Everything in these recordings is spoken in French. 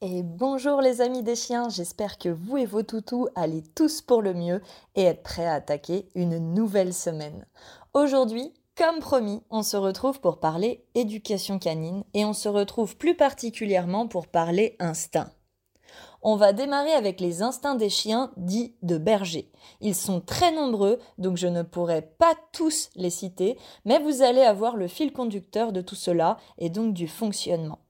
Et bonjour les amis des chiens, j'espère que vous et vos toutous allez tous pour le mieux et être prêts à attaquer une nouvelle semaine. Aujourd'hui, comme promis, on se retrouve pour parler éducation canine et on se retrouve plus particulièrement pour parler instinct. On va démarrer avec les instincts des chiens dits de berger. Ils sont très nombreux, donc je ne pourrai pas tous les citer, mais vous allez avoir le fil conducteur de tout cela et donc du fonctionnement.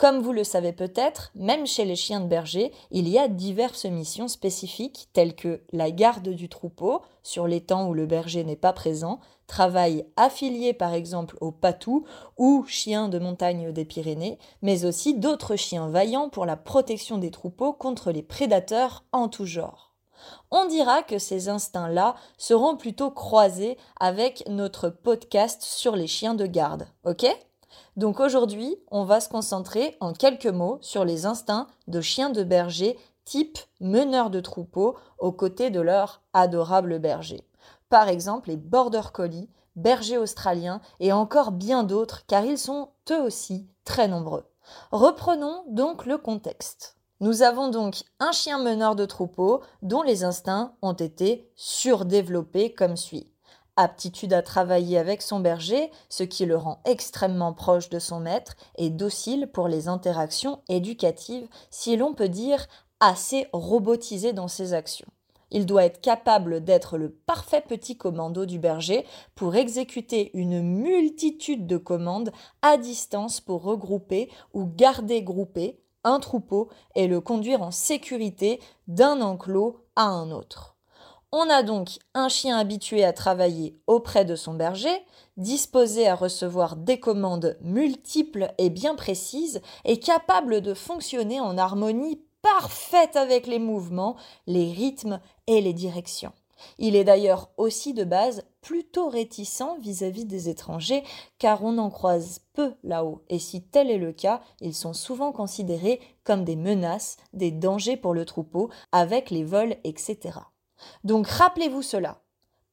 Comme vous le savez peut-être, même chez les chiens de berger, il y a diverses missions spécifiques telles que la garde du troupeau, sur les temps où le berger n'est pas présent, travail affilié par exemple au patou ou chien de montagne des Pyrénées, mais aussi d'autres chiens vaillants pour la protection des troupeaux contre les prédateurs en tout genre. On dira que ces instincts-là seront plutôt croisés avec notre podcast sur les chiens de garde, ok? Donc aujourd'hui, on va se concentrer en quelques mots sur les instincts de chiens de berger type meneur de troupeau aux côtés de leur adorable berger. Par exemple, les border collie, bergers australiens et encore bien d'autres car ils sont eux aussi très nombreux. Reprenons donc le contexte. Nous avons donc un chien meneur de troupeau dont les instincts ont été surdéveloppés comme suit aptitude à travailler avec son berger, ce qui le rend extrêmement proche de son maître et docile pour les interactions éducatives, si l'on peut dire assez robotisé dans ses actions. Il doit être capable d'être le parfait petit commando du berger pour exécuter une multitude de commandes à distance pour regrouper ou garder groupé un troupeau et le conduire en sécurité d'un enclos à un autre. On a donc un chien habitué à travailler auprès de son berger, disposé à recevoir des commandes multiples et bien précises, et capable de fonctionner en harmonie parfaite avec les mouvements, les rythmes et les directions. Il est d'ailleurs aussi de base plutôt réticent vis-à-vis des étrangers, car on en croise peu là-haut, et si tel est le cas, ils sont souvent considérés comme des menaces, des dangers pour le troupeau, avec les vols, etc. Donc rappelez-vous cela.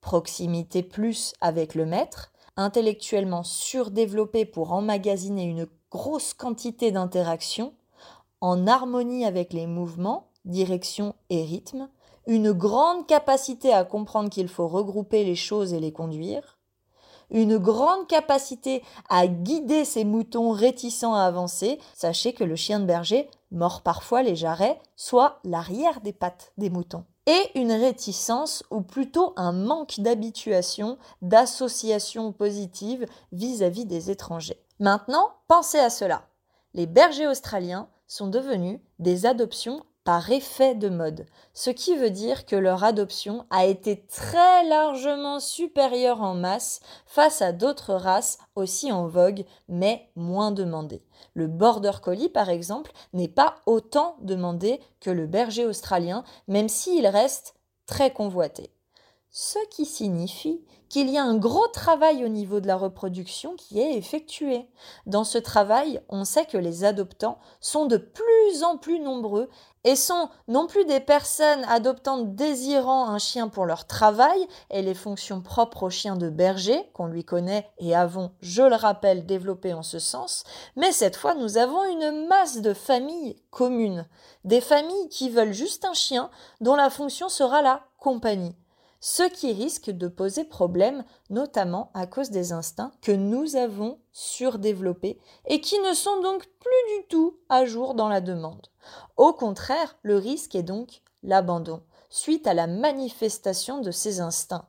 Proximité plus avec le maître, intellectuellement surdéveloppé pour emmagasiner une grosse quantité d'interactions, en harmonie avec les mouvements, direction et rythme, une grande capacité à comprendre qu'il faut regrouper les choses et les conduire, une grande capacité à guider ses moutons réticents à avancer, sachez que le chien de berger mord parfois les jarrets, soit l'arrière des pattes des moutons et une réticence ou plutôt un manque d'habituation, d'association positive vis-à-vis des étrangers. Maintenant, pensez à cela. Les bergers australiens sont devenus des adoptions par effet de mode, ce qui veut dire que leur adoption a été très largement supérieure en masse face à d'autres races aussi en vogue mais moins demandées. Le border collie par exemple n'est pas autant demandé que le berger australien même s'il reste très convoité. Ce qui signifie qu'il y a un gros travail au niveau de la reproduction qui est effectué. Dans ce travail, on sait que les adoptants sont de plus en plus nombreux et sont non plus des personnes adoptantes désirant un chien pour leur travail et les fonctions propres au chien de berger qu'on lui connaît et avons, je le rappelle, développé en ce sens, mais cette fois nous avons une masse de familles communes, des familles qui veulent juste un chien dont la fonction sera la compagnie ce qui risque de poser problème notamment à cause des instincts que nous avons surdéveloppés et qui ne sont donc plus du tout à jour dans la demande. Au contraire, le risque est donc l'abandon suite à la manifestation de ces instincts.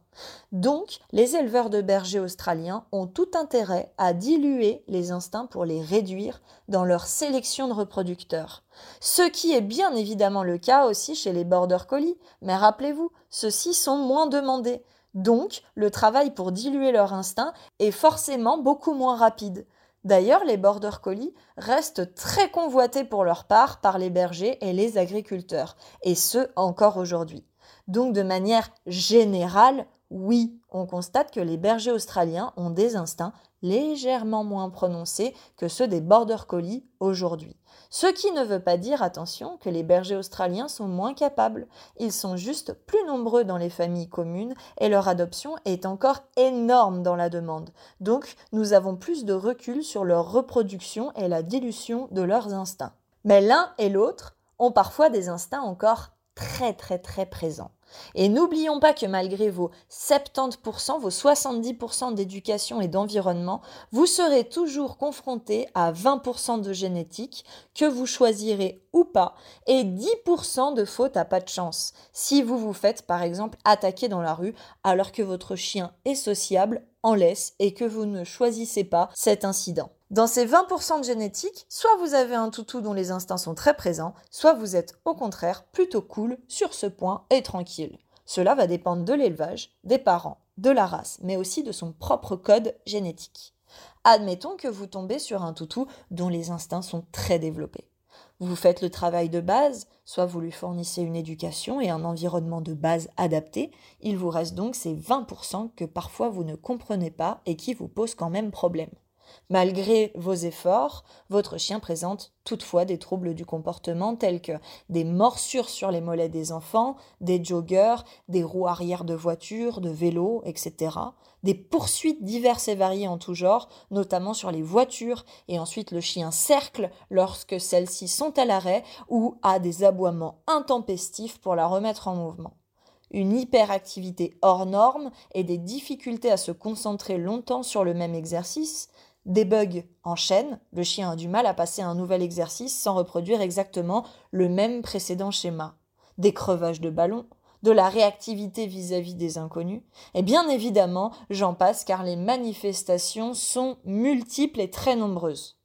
Donc, les éleveurs de bergers australiens ont tout intérêt à diluer les instincts pour les réduire dans leur sélection de reproducteurs. Ce qui est bien évidemment le cas aussi chez les border collies, mais rappelez-vous, ceux-ci sont moins demandés. Donc, le travail pour diluer leur instinct est forcément beaucoup moins rapide. D'ailleurs, les border collies restent très convoités pour leur part par les bergers et les agriculteurs, et ce encore aujourd'hui. Donc de manière générale, oui, on constate que les bergers australiens ont des instincts légèrement moins prononcés que ceux des border collies aujourd'hui. Ce qui ne veut pas dire, attention, que les bergers australiens sont moins capables. Ils sont juste plus nombreux dans les familles communes et leur adoption est encore énorme dans la demande. Donc, nous avons plus de recul sur leur reproduction et la dilution de leurs instincts. Mais l'un et l'autre ont parfois des instincts encore très très très présents. Et n'oublions pas que malgré vos 70%, vos 70% d'éducation et d'environnement, vous serez toujours confronté à 20% de génétique que vous choisirez ou pas et 10% de faute à pas de chance si vous vous faites par exemple attaquer dans la rue alors que votre chien est sociable, en laisse et que vous ne choisissez pas cet incident. Dans ces 20% de génétique, soit vous avez un toutou dont les instincts sont très présents, soit vous êtes au contraire plutôt cool sur ce point et tranquille. Cela va dépendre de l'élevage, des parents, de la race, mais aussi de son propre code génétique. Admettons que vous tombez sur un toutou dont les instincts sont très développés. Vous faites le travail de base, soit vous lui fournissez une éducation et un environnement de base adapté, il vous reste donc ces 20% que parfois vous ne comprenez pas et qui vous posent quand même problème. Malgré vos efforts, votre chien présente toutefois des troubles du comportement tels que des morsures sur les mollets des enfants, des joggers, des roues arrière de voitures, de vélos, etc. Des poursuites diverses et variées en tout genre, notamment sur les voitures, et ensuite le chien cercle lorsque celles-ci sont à l'arrêt ou a des aboiements intempestifs pour la remettre en mouvement une hyperactivité hors norme et des difficultés à se concentrer longtemps sur le même exercice, des bugs en chaîne, le chien a du mal à passer un nouvel exercice sans reproduire exactement le même précédent schéma, des crevages de ballon, de la réactivité vis-à-vis des inconnus, et bien évidemment, j'en passe car les manifestations sont multiples et très nombreuses.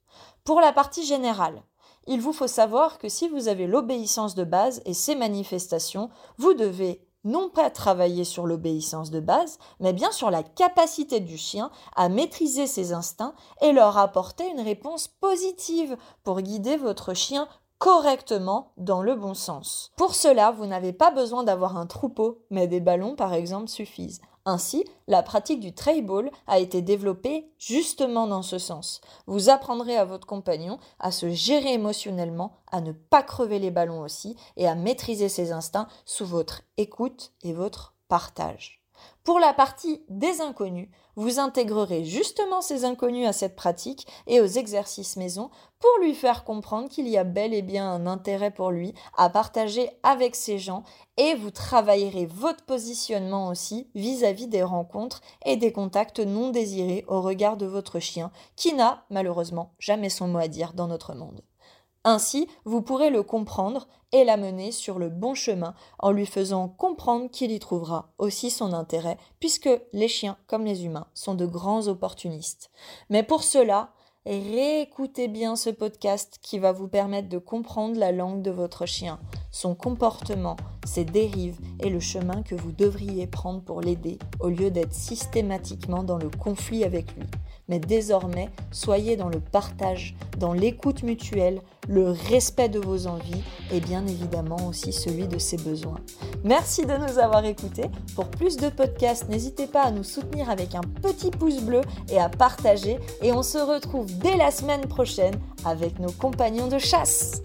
Pour la partie générale, il vous faut savoir que si vous avez l'obéissance de base et ses manifestations, vous devez non pas travailler sur l'obéissance de base, mais bien sur la capacité du chien à maîtriser ses instincts et leur apporter une réponse positive pour guider votre chien correctement dans le bon sens. Pour cela, vous n'avez pas besoin d'avoir un troupeau, mais des ballons par exemple suffisent. Ainsi, la pratique du trail a été développée justement dans ce sens. Vous apprendrez à votre compagnon à se gérer émotionnellement, à ne pas crever les ballons aussi et à maîtriser ses instincts sous votre écoute et votre partage. Pour la partie des inconnus, vous intégrerez justement ces inconnus à cette pratique et aux exercices maison pour lui faire comprendre qu'il y a bel et bien un intérêt pour lui à partager avec ces gens et vous travaillerez votre positionnement aussi vis-à-vis -vis des rencontres et des contacts non désirés au regard de votre chien qui n'a malheureusement jamais son mot à dire dans notre monde. Ainsi, vous pourrez le comprendre et l'amener sur le bon chemin en lui faisant comprendre qu'il y trouvera aussi son intérêt, puisque les chiens, comme les humains, sont de grands opportunistes. Mais pour cela, réécoutez bien ce podcast qui va vous permettre de comprendre la langue de votre chien, son comportement, ses dérives et le chemin que vous devriez prendre pour l'aider au lieu d'être systématiquement dans le conflit avec lui mais désormais, soyez dans le partage, dans l'écoute mutuelle, le respect de vos envies et bien évidemment aussi celui de ses besoins. Merci de nous avoir écoutés. Pour plus de podcasts, n'hésitez pas à nous soutenir avec un petit pouce bleu et à partager. Et on se retrouve dès la semaine prochaine avec nos compagnons de chasse.